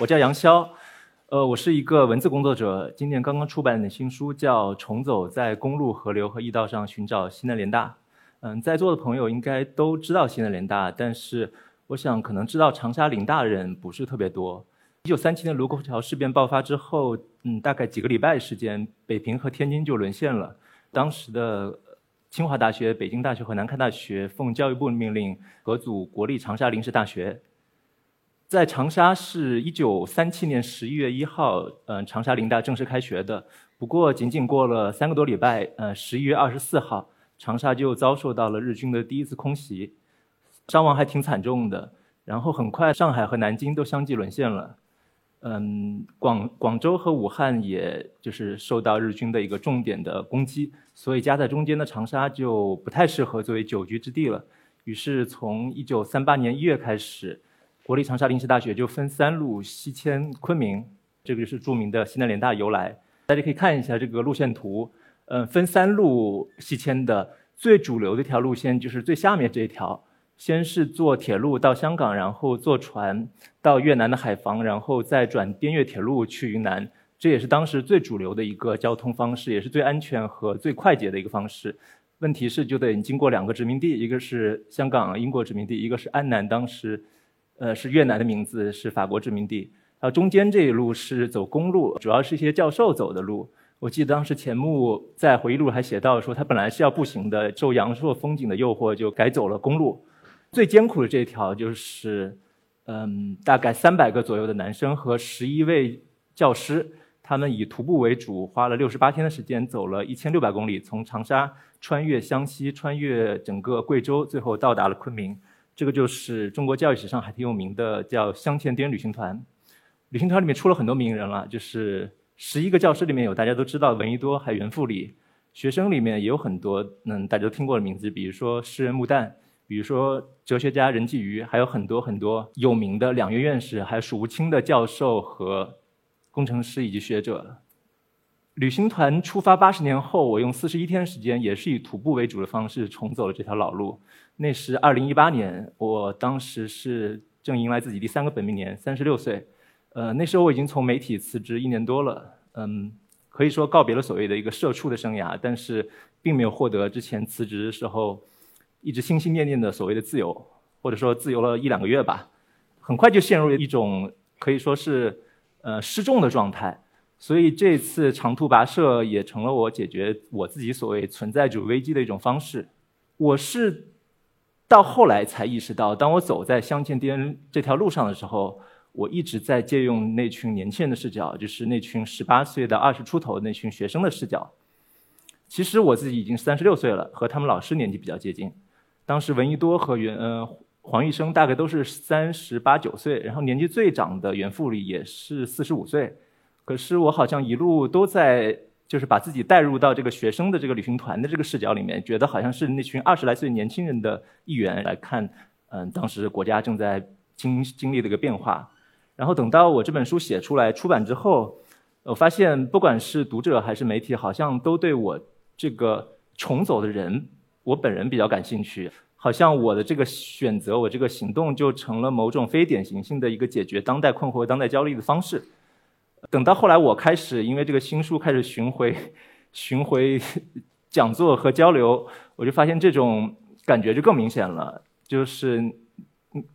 我叫杨潇，呃，我是一个文字工作者，今年刚刚出版的新书叫《重走在公路、河流和驿道上寻找西南联大》。嗯，在座的朋友应该都知道西南联大，但是我想可能知道长沙林大的人不是特别多。一九三七年卢沟桥事变爆发之后，嗯，大概几个礼拜时间，北平和天津就沦陷了。当时的清华大学、北京大学和南开大学奉教育部命令合组国立长沙临时大学。在长沙是一九三七年十一月一号，嗯，长沙林大正式开学的。不过仅仅过了三个多礼拜，呃，十一月二十四号，长沙就遭受到了日军的第一次空袭，伤亡还挺惨重的。然后很快，上海和南京都相继沦陷了。嗯，广广州和武汉也就是受到日军的一个重点的攻击，所以夹在中间的长沙就不太适合作为久居之地了。于是从一九三八年一月开始。国立长沙临时大学就分三路西迁昆明，这个就是著名的西南联大由来。大家可以看一下这个路线图，嗯，分三路西迁的最主流的一条路线就是最下面这一条，先是坐铁路到香港，然后坐船到越南的海防，然后再转滇越铁路去云南。这也是当时最主流的一个交通方式，也是最安全和最快捷的一个方式。问题是就得经过两个殖民地，一个是香港英国殖民地，一个是安南，当时。呃，是越南的名字，是法国殖民地。然后中间这一路是走公路，主要是一些教授走的路。我记得当时钱穆在回忆录还写到说，他本来是要步行的，受阳朔风景的诱惑，就改走了公路。最艰苦的这条就是，嗯，大概三百个左右的男生和十一位教师，他们以徒步为主，花了六十八天的时间，走了一千六百公里，从长沙穿越湘西，穿越整个贵州，最后到达了昆明。这个就是中国教育史上还挺有名的，叫镶嵌滇旅行团。旅行团里面出了很多名人了，就是十一个教师里面有大家都知道闻一多，还有袁复礼。学生里面也有很多，嗯，大家都听过的名字，比如说诗人穆旦，比如说哲学家任继余，还有很多很多有名的两院院士，还有数不清的教授和工程师以及学者。旅行团出发八十年后，我用四十一天时间，也是以徒步为主的方式重走了这条老路。那是二零一八年，我当时是正迎来自己第三个本命年，三十六岁。呃，那时候我已经从媒体辞职一年多了，嗯，可以说告别了所谓的一个社畜的生涯，但是并没有获得之前辞职的时候一直心心念念的所谓的自由，或者说自由了一两个月吧，很快就陷入一种可以说是呃失重的状态。所以这次长途跋涉也成了我解决我自己所谓存在主义危机的一种方式。我是到后来才意识到，当我走在湘黔滇这条路上的时候，我一直在借用那群年轻人的视角，就是那群十八岁到二十出头那群学生的视角。其实我自己已经三十六岁了，和他们老师年纪比较接近。当时闻一多和袁呃黄玉生大概都是三十八九岁，然后年纪最长的袁复礼也是四十五岁。可是我好像一路都在，就是把自己带入到这个学生的这个旅行团的这个视角里面，觉得好像是那群二十来岁年轻人的一员来看，嗯，当时国家正在经经历的一个变化。然后等到我这本书写出来出版之后，我发现不管是读者还是媒体，好像都对我这个重走的人，我本人比较感兴趣。好像我的这个选择，我这个行动就成了某种非典型性的一个解决当代困惑、当代焦虑的方式。等到后来，我开始因为这个新书开始巡回、巡回 讲座和交流，我就发现这种感觉就更明显了。就是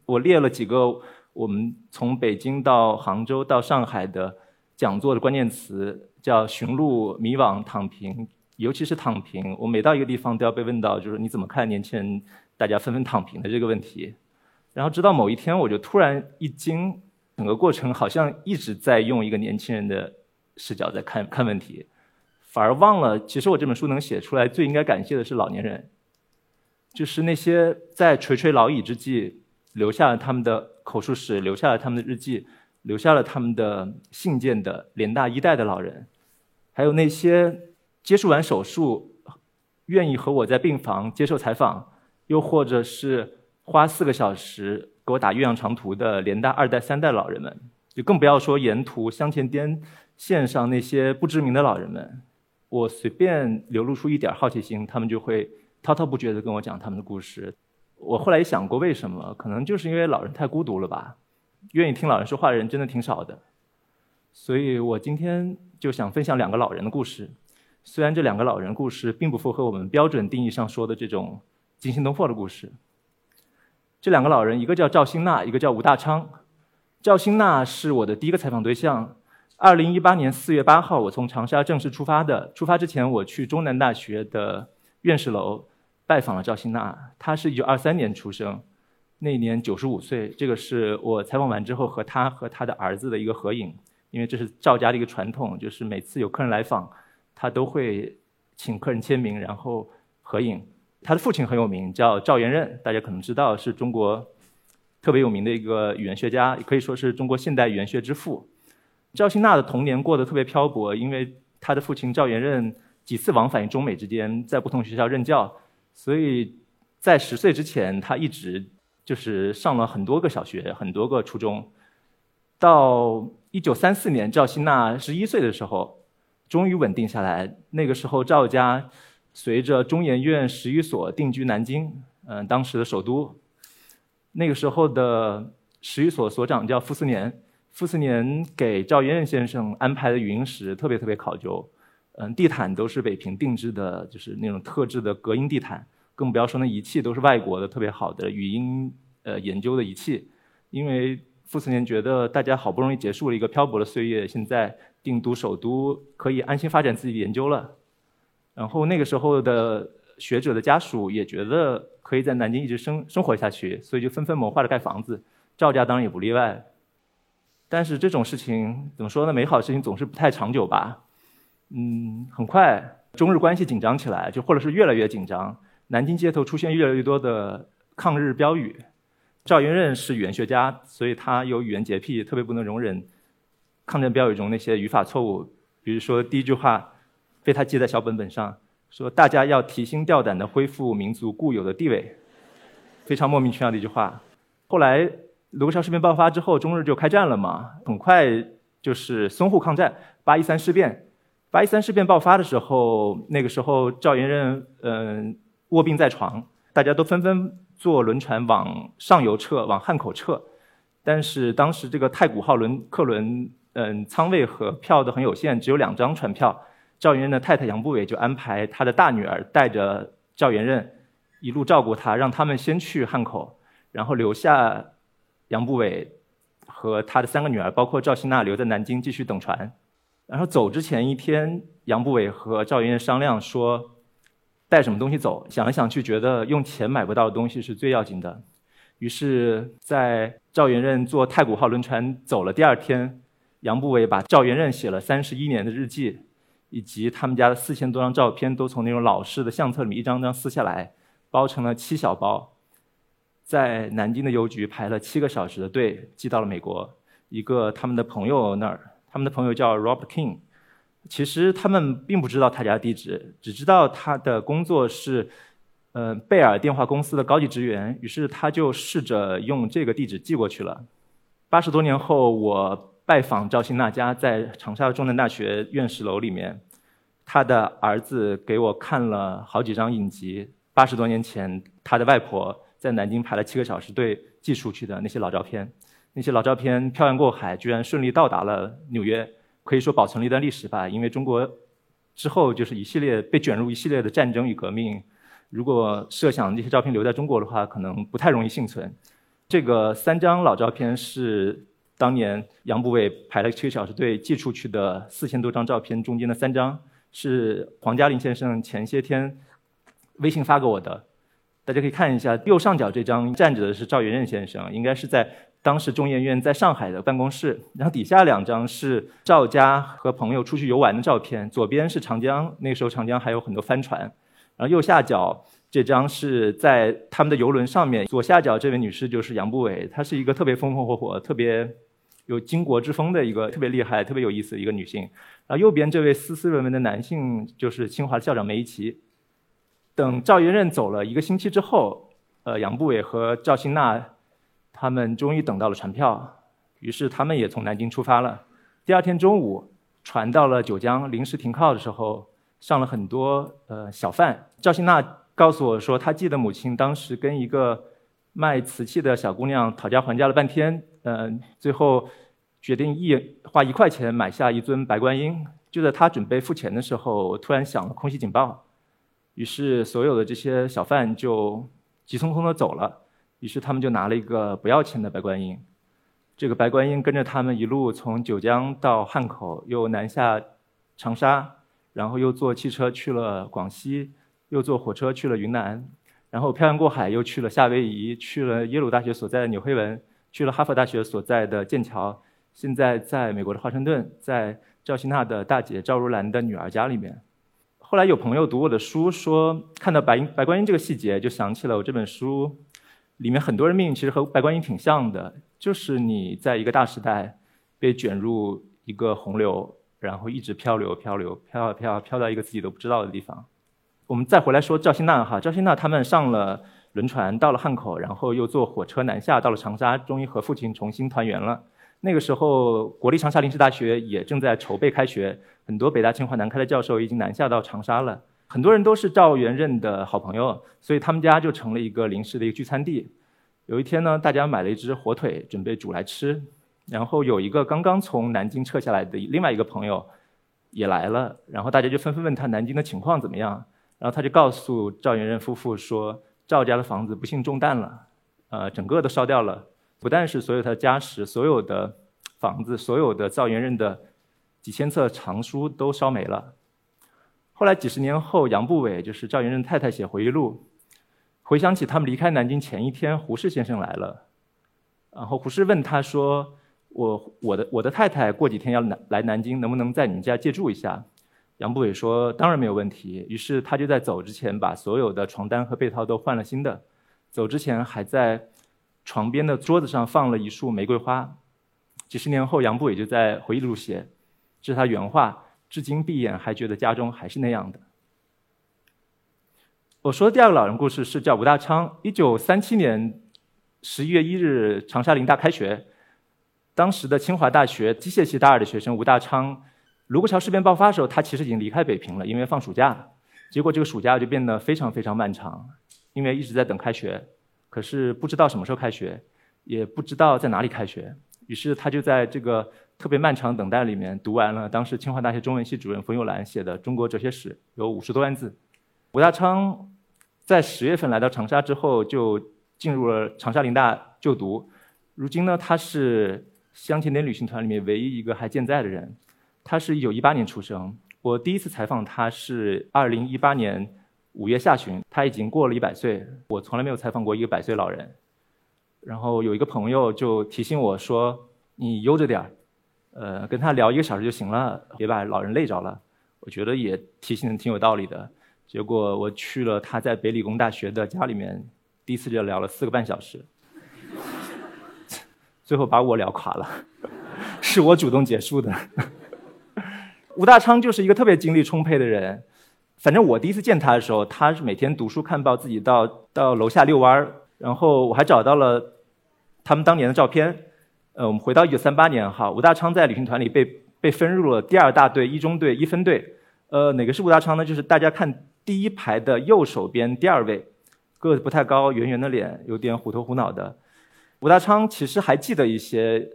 我列了几个我们从北京到杭州到上海的讲座的关键词，叫寻路、迷惘、躺平，尤其是躺平。我每到一个地方都要被问到，就是你怎么看年轻人大家纷纷躺平的这个问题。然后直到某一天，我就突然一惊。整个过程好像一直在用一个年轻人的视角在看看问题，反而忘了，其实我这本书能写出来，最应该感谢的是老年人，就是那些在垂垂老矣之际留下了他们的口述史，留下了他们的日记，留下了他们的信件的联大一代的老人，还有那些接受完手术愿意和我在病房接受采访，又或者是花四个小时。给我打岳阳长途的联大二代、三代老人们，就更不要说沿途湘黔滇线上那些不知名的老人们。我随便流露出一点好奇心，他们就会滔滔不绝地跟我讲他们的故事。我后来也想过，为什么？可能就是因为老人太孤独了吧。愿意听老人说话的人真的挺少的。所以我今天就想分享两个老人的故事。虽然这两个老人故事并不符合我们标准定义上说的这种惊心动魄的故事。这两个老人，一个叫赵新娜，一个叫吴大昌。赵新娜是我的第一个采访对象。二零一八年四月八号，我从长沙正式出发的。出发之前，我去中南大学的院士楼拜访了赵新娜。她是一九二三年出生，那年九十五岁。这个是我采访完之后和她和她的儿子的一个合影，因为这是赵家的一个传统，就是每次有客人来访。他都会请客人签名，然后合影。他的父亲很有名，叫赵元任，大家可能知道，是中国特别有名的一个语言学家，也可以说是中国现代语言学之父。赵新娜的童年过得特别漂泊，因为他的父亲赵元任几次往返于中美之间，在不同学校任教，所以在十岁之前，他一直就是上了很多个小学，很多个初中。到一九三四年，赵新娜十一岁的时候。终于稳定下来。那个时候，赵家随着中研院十余所定居南京，嗯，当时的首都。那个时候的十余所所长叫傅斯年，傅斯年给赵元任先生安排的语音室特别特别考究，嗯，地毯都是北平定制的，就是那种特制的隔音地毯，更不要说那仪器都是外国的特别好的语音呃研究的仪器，因为傅斯年觉得大家好不容易结束了一个漂泊的岁月，现在。定都首都可以安心发展自己的研究了，然后那个时候的学者的家属也觉得可以在南京一直生生活下去，所以就纷纷谋划着盖房子，赵家当然也不例外。但是这种事情怎么说呢？美好的事情总是不太长久吧。嗯，很快中日关系紧张起来，就或者是越来越紧张，南京街头出现越来越多的抗日标语。赵元任是语言学家，所以他有语言洁癖，特别不能容忍。抗战标语中那些语法错误，比如说第一句话被他记在小本本上，说大家要提心吊胆地恢复民族固有的地位，非常莫名其妙的一句话。后来卢沟桥事变爆发之后，中日就开战了嘛，很快就是淞沪抗战、八一三事变。八一三事变爆发的时候，那个时候赵元任嗯卧病在床，大家都纷纷坐轮船往上游撤，往汉口撤，但是当时这个太古号轮客轮。嗯，舱位和票都很有限，只有两张船票。赵元任的太太杨步伟就安排他的大女儿带着赵元任一路照顾他，让他们先去汉口，然后留下杨步伟和他的三个女儿，包括赵新娜留在南京继续等船。然后走之前一天，杨步伟和赵元任商量说带什么东西走。想来想去，觉得用钱买不到的东西是最要紧的。于是，在赵元任坐太古号轮船走了第二天。杨步伟把赵元任写了三十一年的日记，以及他们家的四千多张照片，都从那种老式的相册里面一张张撕下来，包成了七小包，在南京的邮局排了七个小时的队，寄到了美国一个他们的朋友那儿。他们的朋友叫 Robert King，其实他们并不知道他家地址，只知道他的工作是，呃，贝尔电话公司的高级职员。于是他就试着用这个地址寄过去了。八十多年后，我。拜访赵新娜家，在长沙中南大学院士楼里面，他的儿子给我看了好几张影集，八十多年前他的外婆在南京排了七个小时队寄出去的那些老照片，那些老照片漂洋过海，居然顺利到达了纽约，可以说保存了一段历史吧。因为中国之后就是一系列被卷入一系列的战争与革命，如果设想这些照片留在中国的话，可能不太容易幸存。这个三张老照片是。当年杨步伟排了七个小时队寄出去的四千多张照片，中间的三张是黄嘉林先生前些天微信发给我的，大家可以看一下。右上角这张站着的是赵元任先生，应该是在当时中研院在上海的办公室。然后底下两张是赵家和朋友出去游玩的照片，左边是长江，那时候长江还有很多帆船。然后右下角这张是在他们的游轮上面，左下角这位女士就是杨步伟，她是一个特别风风火火、特别。有巾帼之风的一个特别厉害、特别有意思的一个女性，然后右边这位斯斯文文的男性就是清华校长梅贻琦。等赵元任走了一个星期之后，呃，杨步伟和赵新娜他们终于等到了船票，于是他们也从南京出发了。第二天中午，船到了九江临时停靠的时候，上了很多呃小贩。赵新娜告诉我说，她记得母亲当时跟一个卖瓷器的小姑娘讨价还价了半天。嗯，最后决定一花一块钱买下一尊白观音。就在他准备付钱的时候，突然响了空袭警报，于是所有的这些小贩就急匆匆的走了。于是他们就拿了一个不要钱的白观音，这个白观音跟着他们一路从九江到汉口，又南下长沙，然后又坐汽车去了广西，又坐火车去了云南，然后漂洋过海又去了夏威夷，去了耶鲁大学所在的纽黑文，去了哈佛大学所在的剑桥，现在在美国的华盛顿，在。赵希娜的大姐赵如兰的女儿家里面，后来有朋友读我的书，说看到白白观音这个细节，就想起了我这本书里面很多人命运其实和白观音挺像的，就是你在一个大时代被卷入一个洪流，然后一直漂流漂流漂啊漂啊漂到一个自己都不知道的地方。我们再回来说赵希娜哈，赵希娜他们上了轮船到了汉口，然后又坐火车南下到了长沙，终于和父亲重新团圆了。那个时候，国立长沙临时大学也正在筹备开学，很多北大、清华、南开的教授已经南下到长沙了。很多人都是赵元任的好朋友，所以他们家就成了一个临时的一个聚餐地。有一天呢，大家买了一只火腿，准备煮来吃。然后有一个刚刚从南京撤下来的另外一个朋友也来了，然后大家就纷纷问他南京的情况怎么样。然后他就告诉赵元任夫妇说，赵家的房子不幸中弹了，呃，整个都烧掉了。不但是所有他的家什、所有的房子、所有的赵元任的几千册藏书都烧没了。后来几十年后，杨步伟就是赵元任太太写回忆录，回想起他们离开南京前一天，胡适先生来了，然后胡适问他说：“我我的我的太太过几天要来来南京，能不能在你们家借住一下？”杨步伟说：“当然没有问题。”于是他就在走之前把所有的床单和被套都换了新的，走之前还在。床边的桌子上放了一束玫瑰花，几十年后，杨步伟就在回忆录写，这是他原话，至今闭眼还觉得家中还是那样的。我说的第二个老人故事是叫吴大昌。一九三七年十一月一日，长沙林大开学，当时的清华大学机械系大二的学生吴大昌，卢沟桥事变爆发的时候，他其实已经离开北平了，因为放暑假，结果这个暑假就变得非常非常漫长，因为一直在等开学。可是不知道什么时候开学，也不知道在哪里开学，于是他就在这个特别漫长等待里面读完了当时清华大学中文系主任冯友兰写的《中国哲学史》，有五十多万字。吴大昌在十月份来到长沙之后，就进入了长沙林大就读。如今呢，他是香甜点旅行团里面唯一一个还健在的人。他是一九一八年出生，我第一次采访他是二零一八年。五月下旬，他已经过了一百岁。我从来没有采访过一个百岁老人。然后有一个朋友就提醒我说：“你悠着点儿，呃，跟他聊一个小时就行了，别把老人累着了。”我觉得也提醒的挺有道理的。结果我去了他在北理工大学的家里面，第一次就聊了四个半小时，最后把我聊垮了，是我主动结束的。吴大昌就是一个特别精力充沛的人。反正我第一次见他的时候，他是每天读书看报，自己到到楼下遛弯儿。然后我还找到了他们当年的照片。呃，我们回到一九三八年哈，吴大昌在旅行团里被被分入了第二大队一中队一分队。呃，哪个是吴大昌呢？就是大家看第一排的右手边第二位，个子不太高，圆圆的脸，有点虎头虎脑的。吴大昌其实还记得一些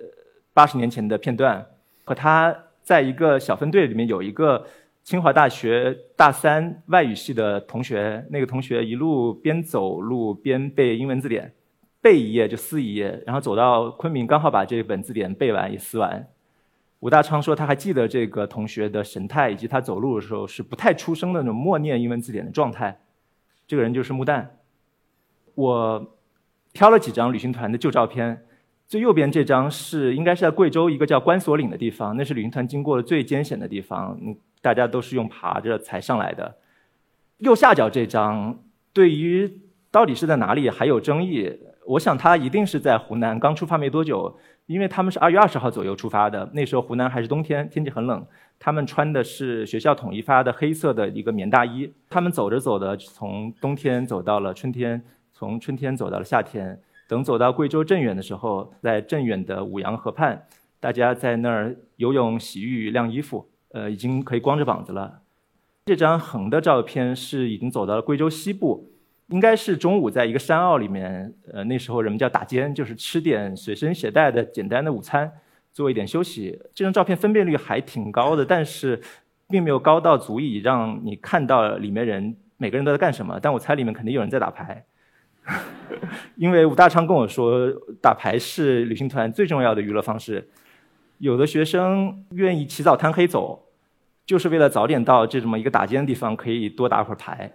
八十年前的片段，和他在一个小分队里面有一个。清华大学大三外语系的同学，那个同学一路边走路边背英文字典，背一页就撕一页，然后走到昆明，刚好把这本字典背完也撕完。吴大昌说他还记得这个同学的神态，以及他走路的时候是不太出声的那种默念英文字典的状态。这个人就是穆旦。我挑了几张旅行团的旧照片，最右边这张是应该是在贵州一个叫关索岭的地方，那是旅行团经过的最艰险的地方。大家都是用爬着才上来的。右下角这张，对于到底是在哪里还有争议。我想他一定是在湖南，刚出发没多久，因为他们是二月二十号左右出发的，那时候湖南还是冬天，天气很冷。他们穿的是学校统一发的黑色的一个棉大衣。他们走着走的，从冬天走到了春天，从春天走到了夏天。等走到贵州镇远的时候，在镇远的五羊河畔，大家在那儿游泳、洗浴、晾衣服。呃，已经可以光着膀子了。这张横的照片是已经走到了贵州西部，应该是中午在一个山坳里面，呃，那时候人们叫打尖，就是吃点随身携带的简单的午餐，做一点休息。这张照片分辨率还挺高的，但是并没有高到足以让你看到里面人每个人都在干什么。但我猜里面肯定有人在打牌，因为吴大昌跟我说，打牌是旅行团最重要的娱乐方式。有的学生愿意起早贪黑走，就是为了早点到这么一个打尖的地方，可以多打会儿牌。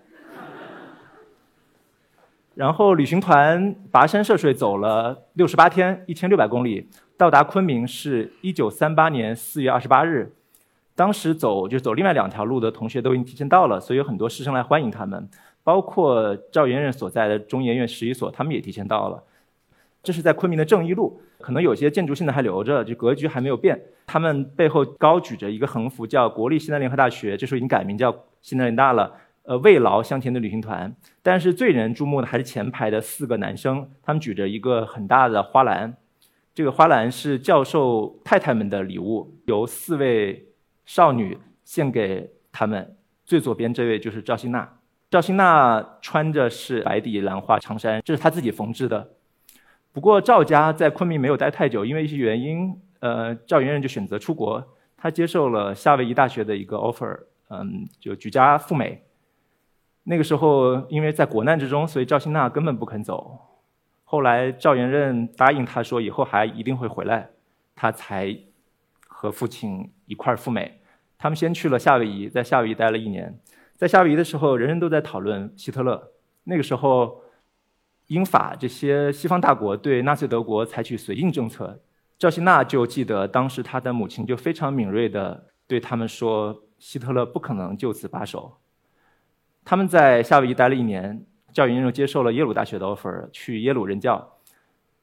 然后旅行团跋山涉水走了六十八天，一千六百公里，到达昆明是一九三八年四月二十八日。当时走就走另外两条路的同学都已经提前到了，所以有很多师生来欢迎他们，包括赵元任所在的中研院十一所，他们也提前到了。这是在昆明的正义路，可能有些建筑现在还留着，就格局还没有变。他们背后高举着一个横幅，叫国立西南联合大学，这时候已经改名叫西南联大了。呃，慰劳香甜的旅行团，但是最人注目的还是前排的四个男生，他们举着一个很大的花篮，这个花篮是教授太太们的礼物，由四位少女献给他们。最左边这位就是赵新娜，赵新娜穿着是白底蓝花长衫，这是她自己缝制的。不过赵家在昆明没有待太久，因为一些原因，呃，赵元任就选择出国，他接受了夏威夷大学的一个 offer，嗯，就举家赴美。那个时候，因为在国难之中，所以赵新娜根本不肯走。后来赵元任答应他说以后还一定会回来，他才和父亲一块儿赴美。他们先去了夏威夷，在夏威夷待了一年。在夏威夷的时候，人人都在讨论希特勒。那个时候，英法这些西方大国对纳粹德国采取绥靖政策。赵新娜就记得当时她的母亲就非常敏锐地对他们说：“希特勒不可能就此罢手。”他们在夏威夷待了一年，赵云又接受了耶鲁大学的 offer，去耶鲁任教。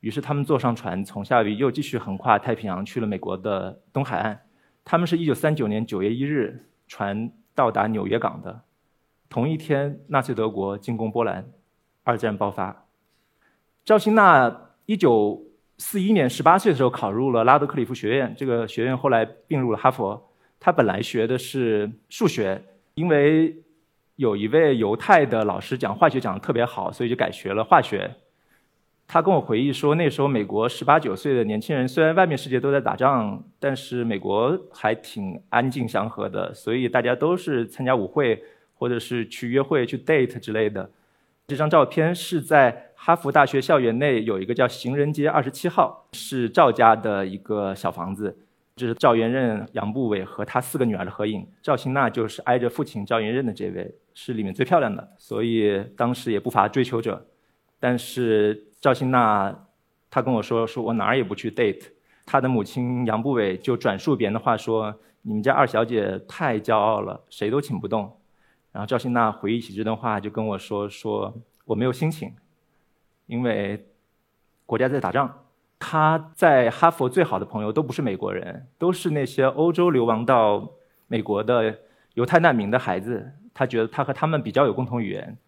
于是他们坐上船，从夏威夷又继续横跨太平洋，去了美国的东海岸。他们是一九三九年九月一日船到达纽约港的。同一天，纳粹德国进攻波兰，二战爆发。赵新娜一九四一年十八岁的时候考入了拉德克里夫学院，这个学院后来并入了哈佛。他本来学的是数学，因为有一位犹太的老师讲化学讲的特别好，所以就改学了化学。他跟我回忆说，那时候美国十八九岁的年轻人，虽然外面世界都在打仗，但是美国还挺安静祥和的，所以大家都是参加舞会或者是去约会、去 date 之类的。这张照片是在哈佛大学校园内有一个叫行人街二十七号，是赵家的一个小房子。这是赵元任、杨步伟和他四个女儿的合影。赵新娜就是挨着父亲赵元任的这位，是里面最漂亮的，所以当时也不乏追求者。但是赵新娜，她跟我说：“说我哪儿也不去 date。”她的母亲杨步伟就转述别人的话说：“你们家二小姐太骄傲了，谁都请不动。”然后赵新娜回忆起这段话，就跟我说：“说我没有心情，因为国家在打仗。”他在哈佛最好的朋友都不是美国人，都是那些欧洲流亡到美国的犹太难民的孩子。他觉得他和他们比较有共同语言，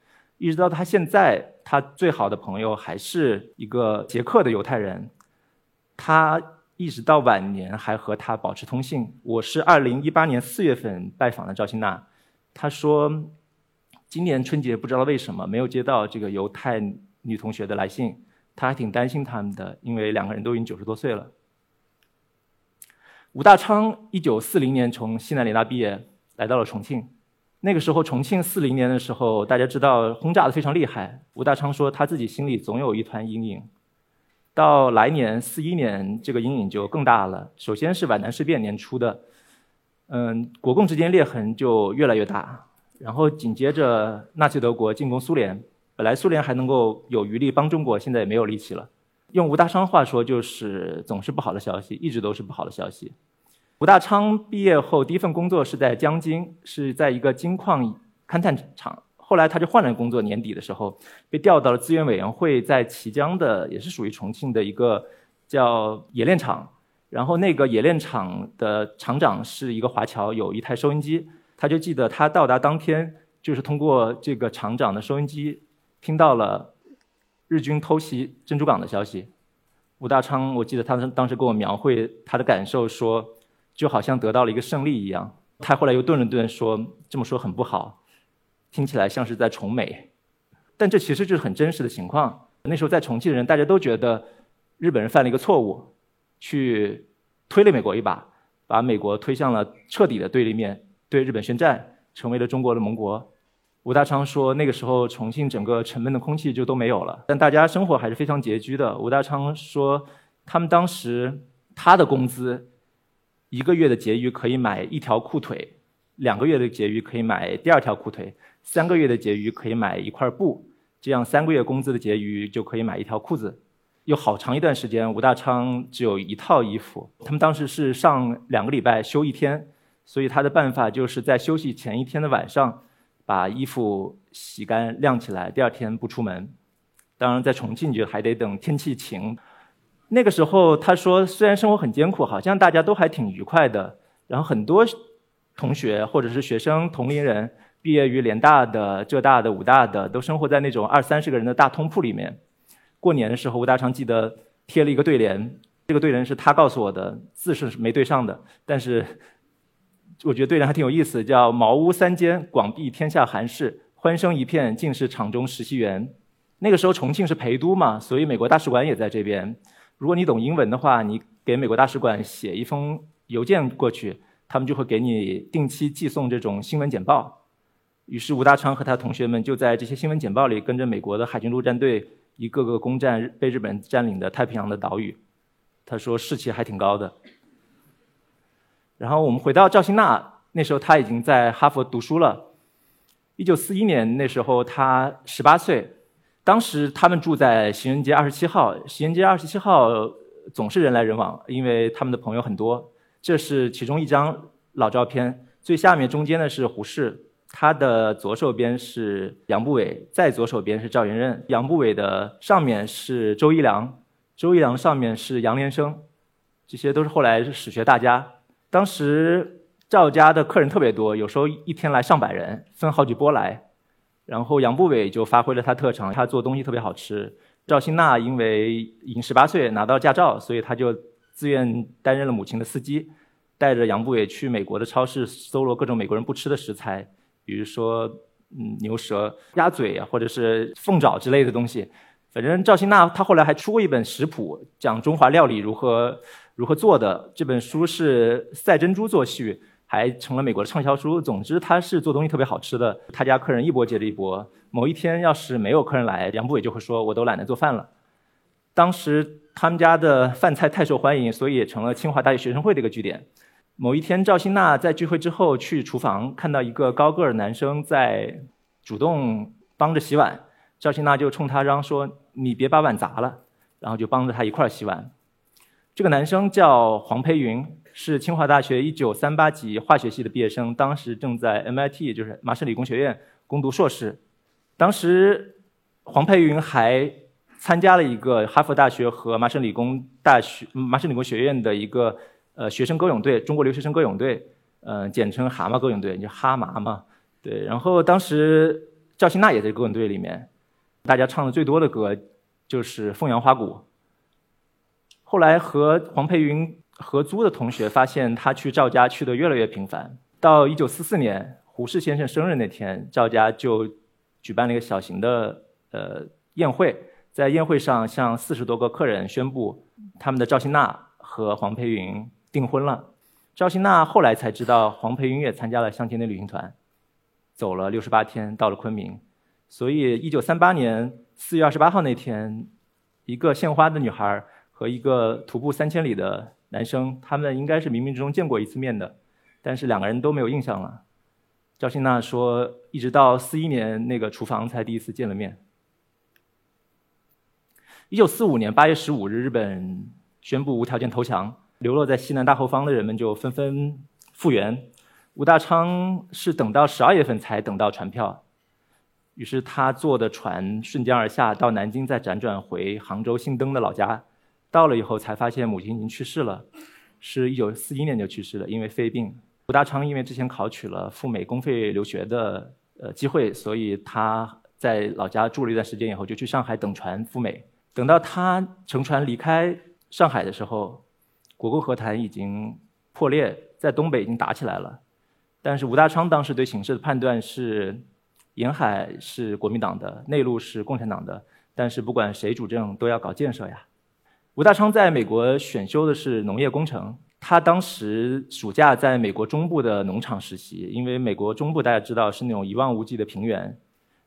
一直到他现在，他最好的朋友还是一个捷克的犹太人。他一直到晚年还和他保持通信。我是二零一八年四月份拜访的赵新娜，他说，今年春节不知道为什么没有接到这个犹太女同学的来信。他还挺担心他们的，因为两个人都已经九十多岁了。吴大昌一九四零年从西南联大毕业，来到了重庆。那个时候，重庆四零年的时候，大家知道轰炸的非常厉害。吴大昌说，他自己心里总有一团阴影。到来年四一年，这个阴影就更大了。首先是皖南事变年初的，嗯，国共之间裂痕就越来越大。然后紧接着，纳粹德国进攻苏联。本来苏联还能够有余力帮中国，现在也没有力气了。用吴大昌话说，就是总是不好的消息，一直都是不好的消息。吴大昌毕业后第一份工作是在江津，是在一个金矿勘探厂。后来他就换了工作，年底的时候被调到了资源委员会在綦江的，也是属于重庆的一个叫冶炼厂。然后那个冶炼厂的厂长是一个华侨，有一台收音机。他就记得他到达当天，就是通过这个厂长的收音机。听到了日军偷袭珍珠港的消息，吴大昌，我记得他当时跟我描绘他的感受，说就好像得到了一个胜利一样。他后来又顿了顿，说这么说很不好，听起来像是在崇美。但这其实就是很真实的情况。那时候在重庆的人，大家都觉得日本人犯了一个错误，去推了美国一把，把美国推向了彻底的对立面，对日本宣战，成为了中国的盟国。吴大昌说，那个时候重庆整个沉闷的空气就都没有了，但大家生活还是非常拮据的。吴大昌说，他们当时他的工资一个月的结余可以买一条裤腿，两个月的结余可以买第二条裤腿，三个月的结余可以买一块布，这样三个月工资的结余就可以买一条裤子。有好长一段时间，吴大昌只有一套衣服。他们当时是上两个礼拜休一天，所以他的办法就是在休息前一天的晚上。把衣服洗干晾起来，第二天不出门。当然，在重庆就还得等天气晴。那个时候，他说虽然生活很艰苦，好像大家都还挺愉快的。然后很多同学或者是学生同龄人，毕业于联大的、浙大的、武大的，都生活在那种二三十个人的大通铺里面。过年的时候，吴大昌记得贴了一个对联，这个对联是他告诉我的，字是没对上的，但是。我觉得对联还挺有意思，叫“茅屋三间，广庇天下寒士，欢声一片，尽是场中实习员”。那个时候重庆是陪都嘛，所以美国大使馆也在这边。如果你懂英文的话，你给美国大使馆写一封邮件过去，他们就会给你定期寄送这种新闻简报。于是吴大昌和他同学们就在这些新闻简报里，跟着美国的海军陆战队一个个攻占被日本占领的太平洋的岛屿。他说士气还挺高的。然后我们回到赵新娜，那时候她已经在哈佛读书了。一九四一年那时候她十八岁，当时他们住在行人街二十七号。行人街二十七号总是人来人往，因为他们的朋友很多。这是其中一张老照片，最下面中间的是胡适，他的左手边是杨步伟，再左手边是赵元任。杨步伟的上面是周一良，周一良上面是杨连生，这些都是后来史学大家。当时赵家的客人特别多，有时候一天来上百人，分好几波来。然后杨步伟就发挥了他特长，他做东西特别好吃。赵新娜因为已经十八岁拿到驾照，所以他就自愿担任了母亲的司机，带着杨步伟去美国的超市搜罗各种美国人不吃的食材，比如说嗯牛舌、鸭嘴啊，或者是凤爪之类的东西。反正赵新娜她后来还出过一本食谱，讲中华料理如何。如何做的这本书是赛珍珠作序，还成了美国的畅销书。总之，他是做东西特别好吃的。他家客人一波接着一波。某一天，要是没有客人来，杨步伟就会说：“我都懒得做饭了。”当时他们家的饭菜太受欢迎，所以也成了清华大学学生会的一个据点。某一天，赵新娜在聚会之后去厨房，看到一个高个儿男生在主动帮着洗碗，赵新娜就冲他嚷说：“你别把碗砸了。”然后就帮着他一块儿洗碗。这个男生叫黄培云，是清华大学1938级化学系的毕业生，当时正在 MIT，就是麻省理工学院攻读硕士。当时黄佩云还参加了一个哈佛大学和麻省理工大学、麻省理工学院的一个呃学生歌咏队——中国留学生歌咏队，呃，简称蛤蟆歌咏队，就哈麻嘛。对，然后当时赵新娜也在歌咏队里面，大家唱的最多的歌就是《凤阳花鼓》。后来和黄佩云合租的同学发现，他去赵家去的越来越频繁。到一九四四年胡适先生生日那天，赵家就举办了一个小型的呃宴会，在宴会上向四十多个客人宣布，他们的赵新娜和黄培云订婚了。赵新娜后来才知道，黄培云也参加了相亲的旅行团，走了六十八天到了昆明。所以一九三八年四月二十八号那天，一个献花的女孩。和一个徒步三千里的男生，他们应该是冥冥之中见过一次面的，但是两个人都没有印象了。赵新娜说，一直到四一年那个厨房才第一次见了面。一九四五年八月十五日，日本宣布无条件投降，流落在西南大后方的人们就纷纷复原。吴大昌是等到十二月份才等到船票，于是他坐的船顺江而下，到南京，再辗转回杭州新登的老家。到了以后才发现母亲已经去世了，是一九四一年就去世了，因为肺病。吴大昌因为之前考取了赴美公费留学的呃机会，所以他在老家住了一段时间以后，就去上海等船赴美。等到他乘船离开上海的时候，国共和谈已经破裂，在东北已经打起来了。但是吴大昌当时对形势的判断是，沿海是国民党的，内陆是共产党的，但是不管谁主政，都要搞建设呀。吴大昌在美国选修的是农业工程，他当时暑假在美国中部的农场实习，因为美国中部大家知道是那种一望无际的平原，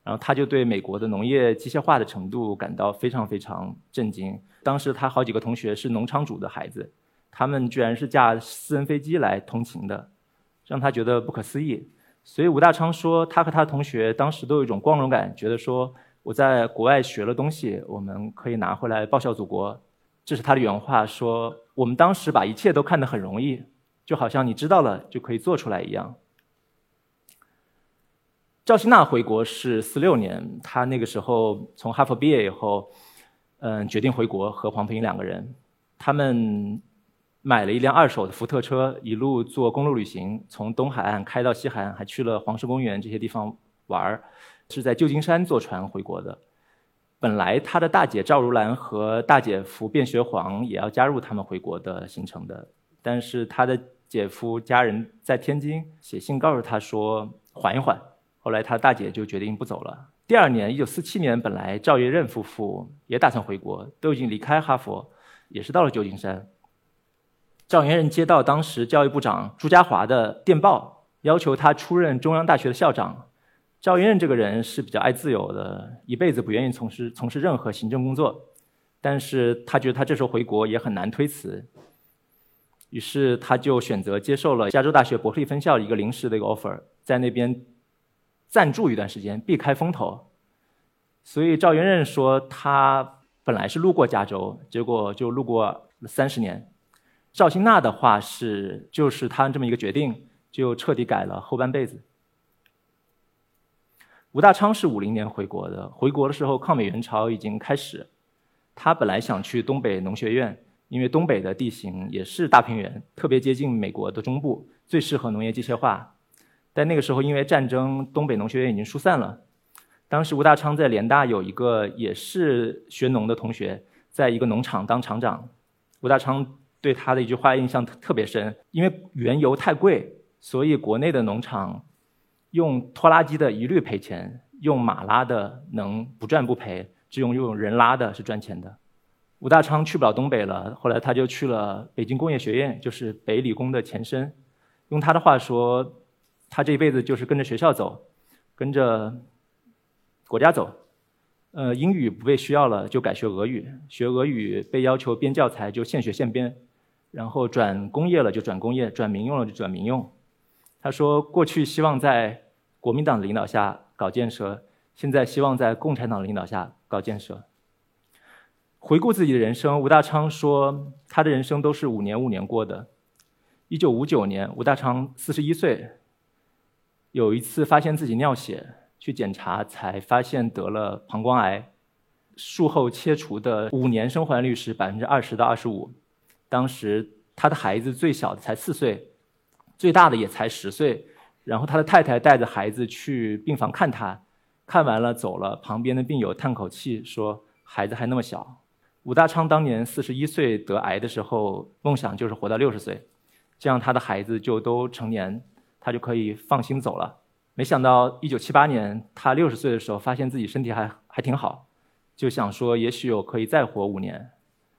然后他就对美国的农业机械化的程度感到非常非常震惊。当时他好几个同学是农场主的孩子，他们居然是驾私人飞机来通勤的，让他觉得不可思议。所以吴大昌说，他和他同学当时都有一种光荣感，觉得说我在国外学了东西，我们可以拿回来报效祖国。这是他的原话，说我们当时把一切都看得很容易，就好像你知道了就可以做出来一样。赵新娜回国是四六年，她那个时候从哈佛毕业以后，嗯，决定回国和黄培英两个人，他们买了一辆二手的福特车，一路做公路旅行，从东海岸开到西海岸，还去了黄石公园这些地方玩儿，是在旧金山坐船回国的。本来他的大姐赵如兰和大姐夫卞学煌也要加入他们回国的行程的，但是他的姐夫家人在天津写信告诉他说缓一缓。后来他大姐就决定不走了。第二年，一九四七年，本来赵元任夫妇也打算回国，都已经离开哈佛，也是到了旧金山。赵元任接到当时教育部长朱家骅的电报，要求他出任中央大学的校长。赵元任这个人是比较爱自由的，一辈子不愿意从事从事任何行政工作，但是他觉得他这时候回国也很难推辞，于是他就选择接受了加州大学伯克利分校一个临时的一个 offer，在那边暂住一段时间，避开风头。所以赵元任说，他本来是路过加州，结果就路过了三十年。赵新娜的话是，就是他这么一个决定，就彻底改了后半辈子。吴大昌是五零年回国的，回国的时候抗美援朝已经开始。他本来想去东北农学院，因为东北的地形也是大平原，特别接近美国的中部，最适合农业机械化。但那个时候因为战争，东北农学院已经疏散了。当时吴大昌在联大有一个也是学农的同学，在一个农场当厂长。吴大昌对他的一句话印象特特别深，因为原油太贵，所以国内的农场。用拖拉机的一律赔钱，用马拉的能不赚不赔，只有用人拉的是赚钱的。吴大昌去不了东北了，后来他就去了北京工业学院，就是北理工的前身。用他的话说，他这一辈子就是跟着学校走，跟着国家走。呃，英语不被需要了，就改学俄语；学俄语被要求编教材，就现学现编。然后转工业了就转工业，转民用了就转民用。他说：“过去希望在国民党领导下搞建设，现在希望在共产党领导下搞建设。”回顾自己的人生，吴大昌说：“他的人生都是五年五年过的。一九五九年，吴大昌四十一岁，有一次发现自己尿血，去检查才发现得了膀胱癌，术后切除的五年生还率是百分之二十到二十五。当时他的孩子最小的才四岁。”最大的也才十岁，然后他的太太带着孩子去病房看他，看完了走了，旁边的病友叹口气说：“孩子还那么小。”武大昌当年四十一岁得癌的时候，梦想就是活到六十岁，这样他的孩子就都成年，他就可以放心走了。没想到一九七八年他六十岁的时候，发现自己身体还还挺好，就想说也许我可以再活五年，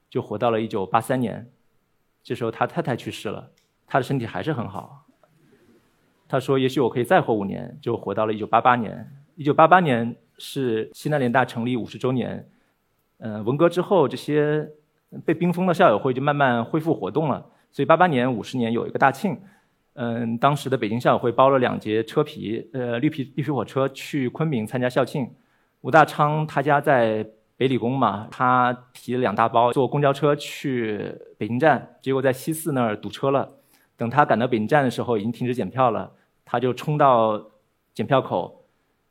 就活到了一九八三年，这时候他太太去世了。他的身体还是很好。他说：“也许我可以再活五年，就活到了1988年。1988年是西南联大成立五十周年。嗯，文革之后，这些被冰封的校友会就慢慢恢复活动了。所以88年五十年有一个大庆。嗯，当时的北京校友会包了两节车皮，呃，绿皮绿皮火车去昆明参加校庆。吴大昌他家在北理工嘛，他提了两大包，坐公交车去北京站，结果在西四那儿堵车了。”等他赶到北京站的时候，已经停止检票了。他就冲到检票口，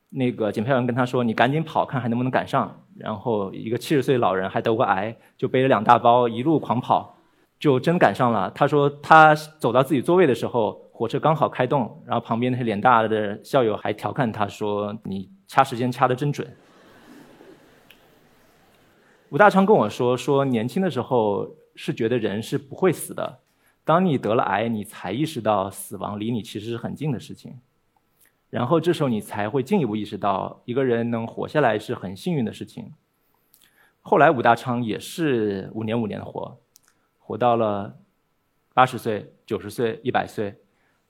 那个检票员跟他说：“你赶紧跑，看还能不能赶上。”然后一个七十岁老人还得过癌，就背着两大包一路狂跑，就真赶上了。他说他走到自己座位的时候，火车刚好开动，然后旁边那些脸大的校友还调侃他说：“你掐时间掐得真准。”吴大昌跟我说：“说年轻的时候是觉得人是不会死的。”当你得了癌，你才意识到死亡离你其实是很近的事情。然后这时候你才会进一步意识到，一个人能活下来是很幸运的事情。后来武大昌也是五年五年的活，活到了八十岁、九十岁、一百岁。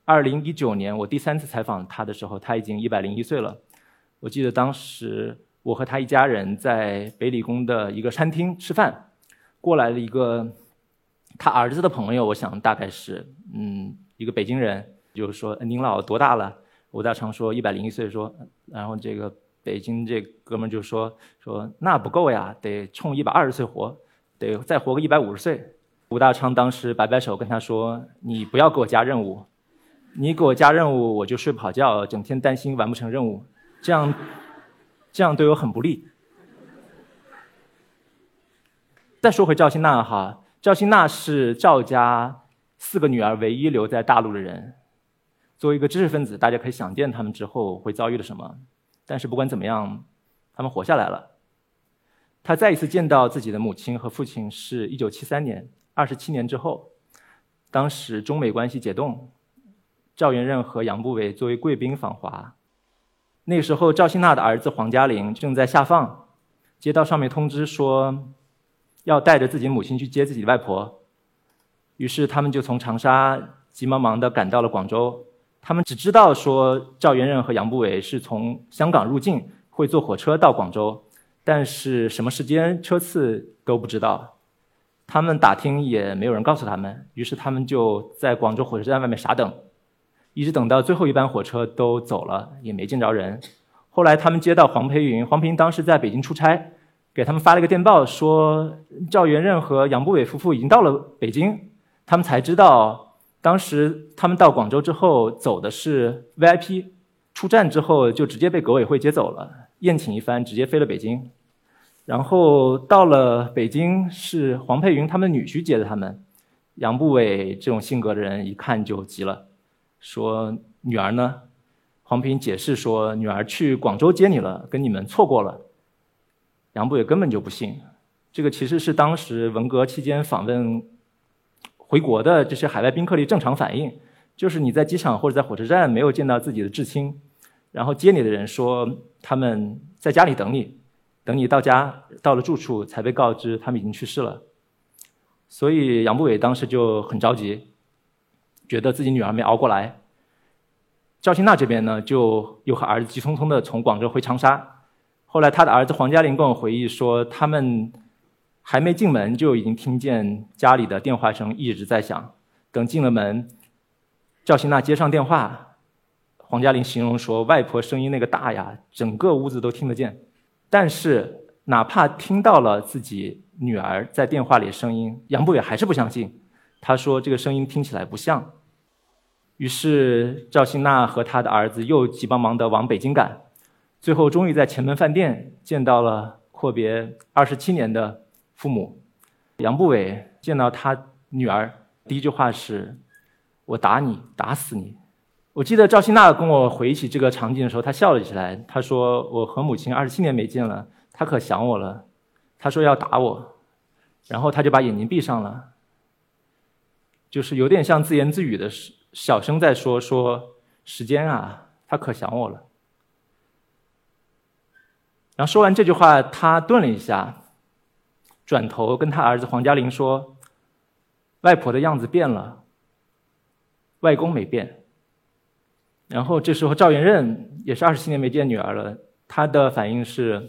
二零一九年我第三次采访他的时候，他已经一百零一岁了。我记得当时我和他一家人在北理工的一个餐厅吃饭，过来了一个他儿子的朋友，我想大概是嗯一个北京人，就是说您老多大了？武大昌说一百零一岁，说然后这个。北京这哥们就说说那不够呀，得冲一百二十岁活，得再活个一百五十岁。吴大昌当时摆摆手跟他说：“你不要给我加任务，你给我加任务我就睡不好觉，整天担心完不成任务，这样这样对我很不利。”再说回赵新娜哈，赵新娜是赵家四个女儿唯一留在大陆的人。作为一个知识分子，大家可以想见他们之后会遭遇了什么。但是不管怎么样，他们活下来了。他再一次见到自己的母亲和父亲是一九七三年，二十七年之后。当时中美关系解冻，赵元任和杨步伟作为贵宾访华。那时候，赵新娜的儿子黄嘉玲正在下放，接到上面通知说要带着自己母亲去接自己的外婆，于是他们就从长沙急忙忙地赶到了广州。他们只知道说赵元任和杨步伟是从香港入境，会坐火车到广州，但是什么时间、车次都不知道。他们打听也没有人告诉他们，于是他们就在广州火车站外面傻等，一直等到最后一班火车都走了，也没见着人。后来他们接到黄培云，黄培云当时在北京出差，给他们发了一个电报，说赵元任和杨步伟夫妇已经到了北京，他们才知道。当时他们到广州之后，走的是 VIP，出站之后就直接被革委会接走了，宴请一番，直接飞了北京。然后到了北京，是黄佩云他们女婿接的他们。杨步伟这种性格的人一看就急了，说：“女儿呢？”黄佩云解释说：“女儿去广州接你了，跟你们错过了。”杨步伟根本就不信，这个其实是当时文革期间访问。回国的这些海外宾客的正常反应，就是你在机场或者在火车站没有见到自己的至亲，然后接你的人说他们在家里等你，等你到家到了住处才被告知他们已经去世了。所以杨步伟当时就很着急，觉得自己女儿没熬过来。赵新娜这边呢，就又和儿子急匆匆的从广州回长沙。后来他的儿子黄嘉玲跟我回忆说，他们。还没进门，就已经听见家里的电话声一直在响。等进了门，赵新娜接上电话，黄嘉玲形容说：“外婆声音那个大呀，整个屋子都听得见。”但是哪怕听到了自己女儿在电话里声音，杨步伟还是不相信。他说：“这个声音听起来不像。”于是赵新娜和他的儿子又急忙忙地往北京赶，最后终于在前门饭店见到了阔别二十七年的。父母，杨步伟见到他女儿，第一句话是：“我打你，打死你。”我记得赵新娜跟我回忆起这个场景的时候，她笑了起来。她说：“我和母亲二十七年没见了，她可想我了。”她说要打我，然后她就把眼睛闭上了，就是有点像自言自语的小声在说：“说时间啊，她可想我了。”然后说完这句话，他顿了一下。转头跟他儿子黄嘉玲说：“外婆的样子变了，外公没变。”然后这时候赵元任也是二十七年没见女儿了，他的反应是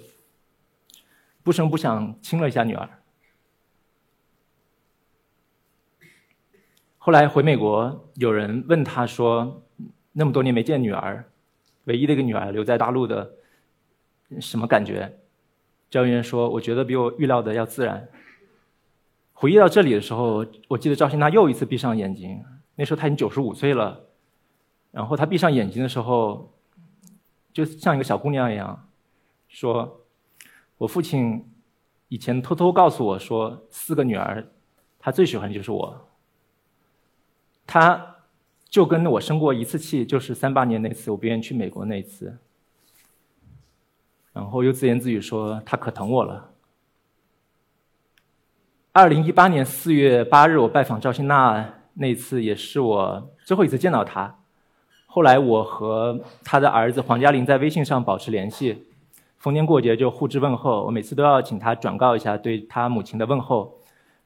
不声不响亲了一下女儿。后来回美国，有人问他说：“那么多年没见女儿，唯一的一个女儿留在大陆的，什么感觉？”赵元说：“我觉得比我预料的要自然。”回忆到这里的时候，我记得赵新娜又一次闭上眼睛。那时候她已经九十五岁了，然后她闭上眼睛的时候，就像一个小姑娘一样，说：“我父亲以前偷偷告诉我说，四个女儿，他最喜欢的就是我。他就跟我生过一次气，就是三八年那次我不愿意去美国那一次。”然后又自言自语说：“他可疼我了。”二零一八年四月八日，我拜访赵新娜那次，也是我最后一次见到她。后来我和他的儿子黄嘉林在微信上保持联系，逢年过节就互致问候。我每次都要请他转告一下对他母亲的问候。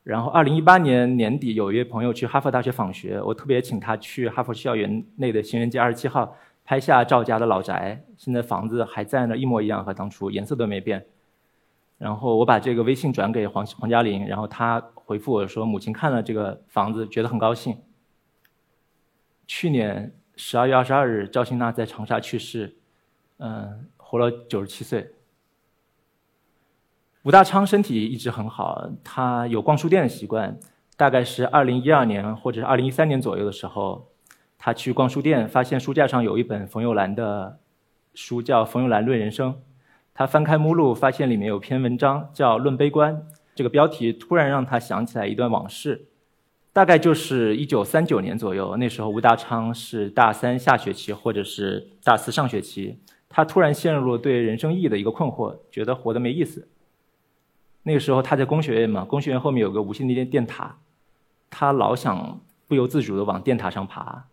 然后，二零一八年年底有一位朋友去哈佛大学访学，我特别请他去哈佛校园内的行人街二十七号拍下赵家的老宅，现在房子还在那，一模一样，和当初颜色都没变。然后我把这个微信转给黄黄嘉玲，然后她回复我说，母亲看了这个房子，觉得很高兴。去年十二月二十二日，赵新娜在长沙去世，嗯，活了九十七岁。吴大昌身体一直很好，他有逛书店的习惯。大概是二零一二年或者是二零一三年左右的时候，他去逛书店，发现书架上有一本冯友兰的书，叫《冯友兰论人生》。他翻开目录，发现里面有篇文章叫《论悲观》，这个标题突然让他想起来一段往事。大概就是一九三九年左右，那时候吴大昌是大三下学期或者是大四上学期，他突然陷入了对人生意义的一个困惑，觉得活得没意思。那个时候他在工学院嘛，工学院后面有个无线电电塔，他老想不由自主地往电塔上爬，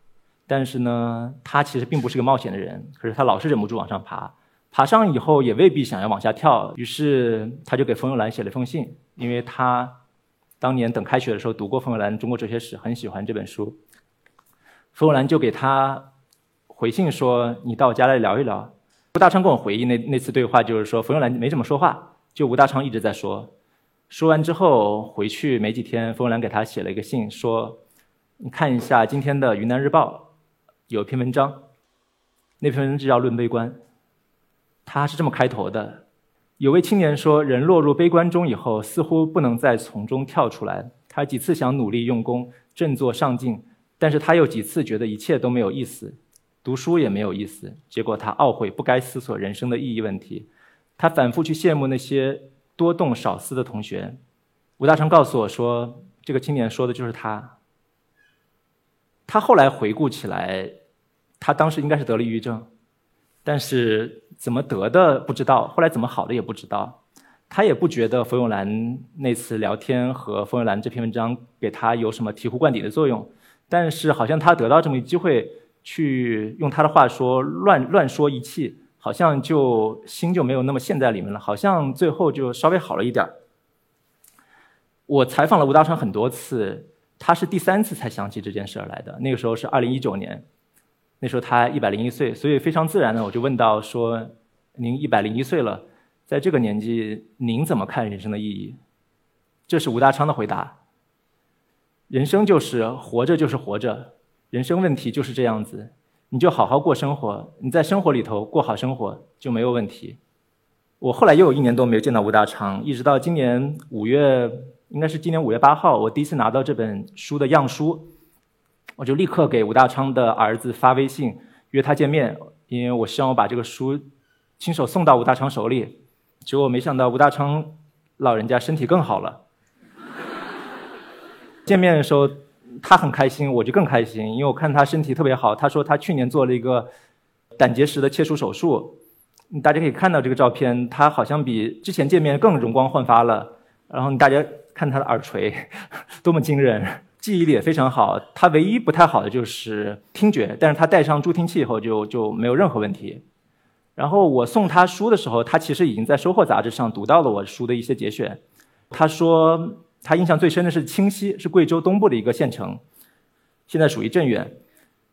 但是呢，他其实并不是个冒险的人，可是他老是忍不住往上爬，爬上以后也未必想要往下跳，于是他就给冯友兰写了一封信，因为他当年等开学的时候读过冯友兰《中国哲学史》，很喜欢这本书，冯友兰就给他回信说：“你到我家来聊一聊。”吴大昌跟我回忆那那次对话，就是说冯友兰没怎么说话。就吴大昌一直在说，说完之后回去没几天，冯友兰给他写了一个信，说：“你看一下今天的《云南日报》，有一篇文章，那篇文章叫《论悲观》。他是这么开头的：有位青年说，人落入悲观中以后，似乎不能再从中跳出来。他几次想努力用功，振作上进，但是他又几次觉得一切都没有意思，读书也没有意思。结果他懊悔不该思索人生的意义问题。”他反复去羡慕那些多动少思的同学。吴大昌告诉我说：“这个青年说的就是他。”他后来回顾起来，他当时应该是得了抑郁症，但是怎么得的不知道，后来怎么好的也不知道。他也不觉得冯友兰那次聊天和冯友兰这篇文章给他有什么醍醐灌顶的作用，但是好像他得到这么一机会，去用他的话说乱乱说一气。好像就心就没有那么陷在里面了，好像最后就稍微好了一点我采访了吴大川很多次，他是第三次才想起这件事来的。那个时候是二零一九年，那时候他一百零一岁，所以非常自然的我就问到说：“您一百零一岁了，在这个年纪，您怎么看人生的意义？”这是吴大昌的回答：“人生就是活着，就是活着，人生问题就是这样子。”你就好好过生活，你在生活里头过好生活就没有问题。我后来又有一年多没有见到吴大昌，一直到今年五月，应该是今年五月八号，我第一次拿到这本书的样书，我就立刻给吴大昌的儿子发微信约他见面，因为我希望我把这个书亲手送到吴大昌手里。结果没想到吴大昌老人家身体更好了，见面的时候。他很开心，我就更开心，因为我看他身体特别好。他说他去年做了一个胆结石的切除手术，大家可以看到这个照片，他好像比之前见面更容光焕发了。然后大家看他的耳垂，多么惊人，记忆力也非常好。他唯一不太好的就是听觉，但是他戴上助听器以后就就没有任何问题。然后我送他书的时候，他其实已经在《收获》杂志上读到了我书的一些节选。他说。他印象最深的是清溪，是贵州东部的一个县城，现在属于镇远。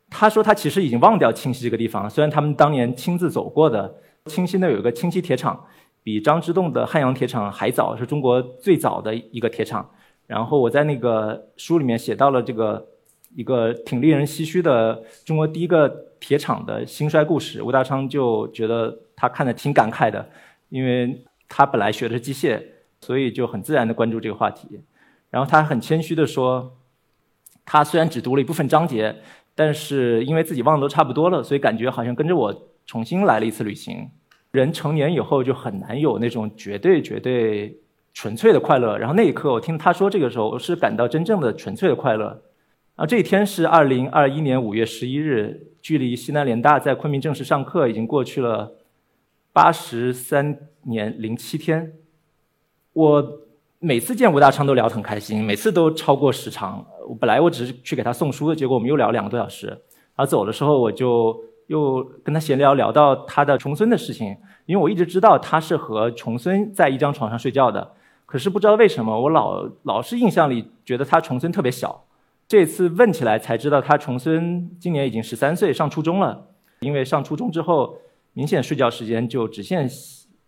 他说他其实已经忘掉清溪这个地方，虽然他们当年亲自走过的。清溪那有一个清溪铁厂，比张之洞的汉阳铁厂还早，是中国最早的一个铁厂。然后我在那个书里面写到了这个一个挺令人唏嘘的中国第一个铁厂的兴衰故事。吴大昌就觉得他看的挺感慨的，因为他本来学的是机械。所以就很自然的关注这个话题，然后他很谦虚的说，他虽然只读了一部分章节，但是因为自己忘得差不多了，所以感觉好像跟着我重新来了一次旅行。人成年以后就很难有那种绝对绝对纯粹的快乐。然后那一刻，我听他说这个时候，我是感到真正的纯粹的快乐。啊，这一天是二零二一年五月十一日，距离西南联大在昆明正式上课已经过去了八十三年零七天。我每次见吴大昌都聊得很开心，每次都超过时长。我本来我只是去给他送书的，结果我们又聊两个多小时。然后走的时候，我就又跟他闲聊，聊到他的重孙的事情，因为我一直知道他是和重孙在一张床上睡觉的，可是不知道为什么，我老老是印象里觉得他重孙特别小。这次问起来才知道，他重孙今年已经十三岁，上初中了。因为上初中之后，明显睡觉时间就直线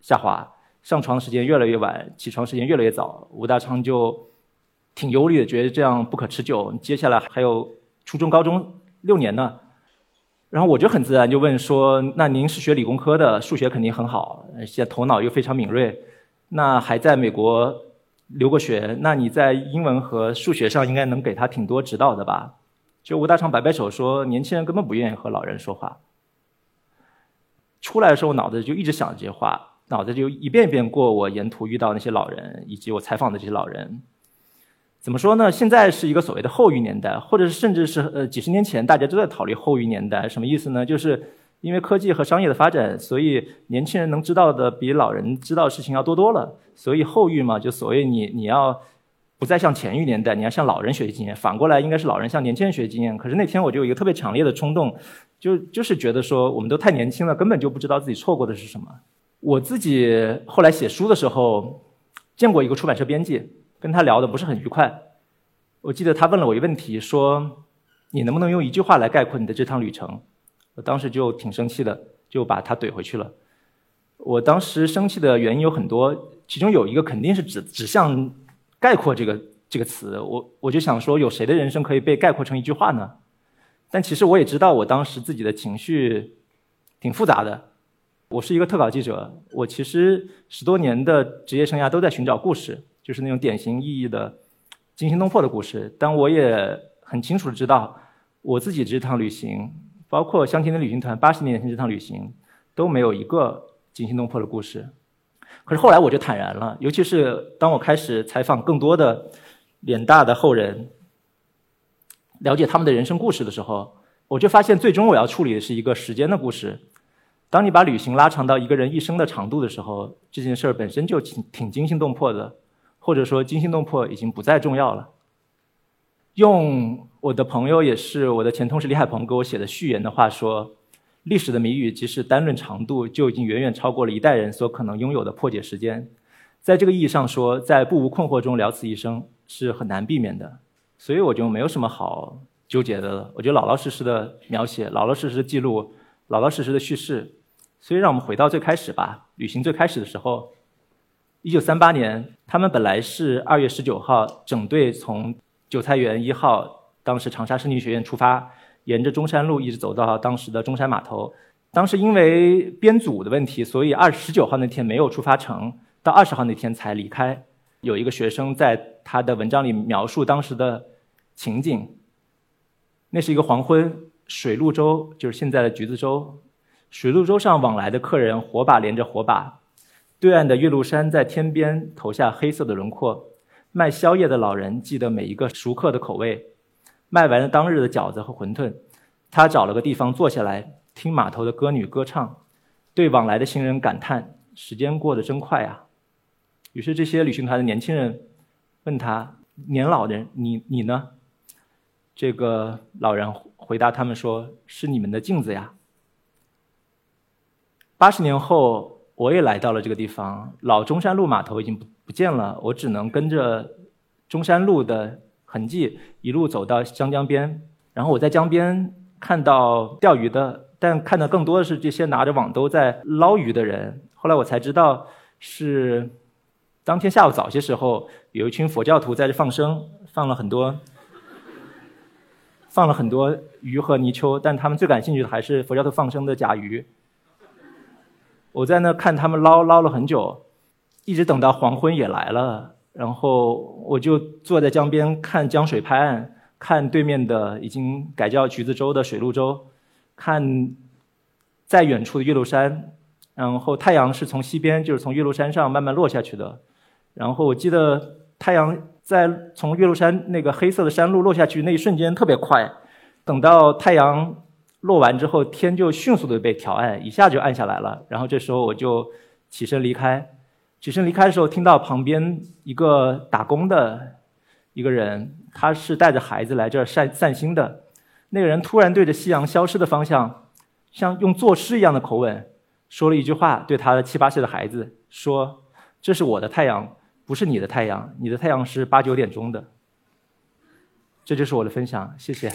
下滑，上床时间越来越晚，起床时间越来越早。吴大昌就挺忧虑的，觉得这样不可持久。接下来还有初中、高中六年呢。然后我就很自然就问说：“那您是学理工科的，数学肯定很好，现在头脑又非常敏锐，那还在美国留过学，那你在英文和数学上应该能给他挺多指导的吧？”就吴大昌摆摆手说：“年轻人根本不愿意和老人说话。”出来的时候，脑子就一直想这些话，脑子就一遍一遍过我沿途遇到那些老人，以及我采访的这些老人。怎么说呢？现在是一个所谓的后育年代，或者是甚至是呃几十年前大家都在讨论后育年代，什么意思呢？就是因为科技和商业的发展，所以年轻人能知道的比老人知道的事情要多多了。所以后育嘛，就所谓你你要不再像前育年代，你要向老人学习经验，反过来应该是老人向年轻人学习经验。可是那天我就有一个特别强烈的冲动。就就是觉得说，我们都太年轻了，根本就不知道自己错过的是什么。我自己后来写书的时候，见过一个出版社编辑，跟他聊的不是很愉快。我记得他问了我一个问题，说：“你能不能用一句话来概括你的这趟旅程？”我当时就挺生气的，就把他怼回去了。我当时生气的原因有很多，其中有一个肯定是指指向概括这个这个词。我我就想说，有谁的人生可以被概括成一句话呢？但其实我也知道，我当时自己的情绪挺复杂的。我是一个特稿记者，我其实十多年的职业生涯都在寻找故事，就是那种典型意义的惊心动魄的故事。但我也很清楚的知道，我自己这趟旅行，包括香甜的旅行团八十年前这趟旅行，都没有一个惊心动魄的故事。可是后来我就坦然了，尤其是当我开始采访更多的脸大的后人。了解他们的人生故事的时候，我就发现，最终我要处理的是一个时间的故事。当你把旅行拉长到一个人一生的长度的时候，这件事儿本身就挺挺惊心动魄的，或者说惊心动魄已经不再重要了。用我的朋友也是我的前同事李海鹏给我写的序言的话说：“历史的谜语，即使单论长度，就已经远远超过了一代人所可能拥有的破解时间。在这个意义上说，在不无困惑中了此一生是很难避免的。”所以我就没有什么好纠结的了。我就老老实实的描写，老老实实的记录，老老实实的叙事。所以让我们回到最开始吧。旅行最开始的时候，一九三八年，他们本来是二月十九号整队从韭菜园一号，当时长沙圣经学院出发，沿着中山路一直走到当时的中山码头。当时因为编组的问题，所以二十九号那天没有出发成，到二十号那天才离开。有一个学生在他的文章里描述当时的情景。那是一个黄昏，水陆洲就是现在的橘子洲，水陆洲上往来的客人火把连着火把，对岸的岳麓山在天边投下黑色的轮廓。卖宵夜的老人记得每一个熟客的口味，卖完了当日的饺子和馄饨，他找了个地方坐下来，听码头的歌女歌唱，对往来的行人感叹：时间过得真快啊！于是，这些旅行团的年轻人问他：“年老人，你你呢？”这个老人回答他们说：“是你们的镜子呀。”八十年后，我也来到了这个地方，老中山路码头已经不不见了，我只能跟着中山路的痕迹一路走到江江边。然后我在江边看到钓鱼的，但看的更多的是这些拿着网兜在捞鱼的人。后来我才知道是。当天下午早些时候，有一群佛教徒在这放生，放了很多，放了很多鱼和泥鳅，但他们最感兴趣的还是佛教徒放生的甲鱼。我在那看他们捞，捞了很久，一直等到黄昏也来了，然后我就坐在江边看江水拍岸，看对面的已经改叫橘子洲的水陆洲，看在远处的岳麓山，然后太阳是从西边，就是从岳麓山上慢慢落下去的。然后我记得太阳在从岳麓山那个黑色的山路落下去那一瞬间特别快，等到太阳落完之后，天就迅速的被调暗，一下就暗下来了。然后这时候我就起身离开，起身离开的时候，听到旁边一个打工的一个人，他是带着孩子来这儿散散心的，那个人突然对着夕阳消失的方向，像用作诗一样的口吻，说了一句话，对他的七八岁的孩子说：“这是我的太阳，不是你的太阳，你的太阳是八九点钟的。”这就是我的分享，谢谢。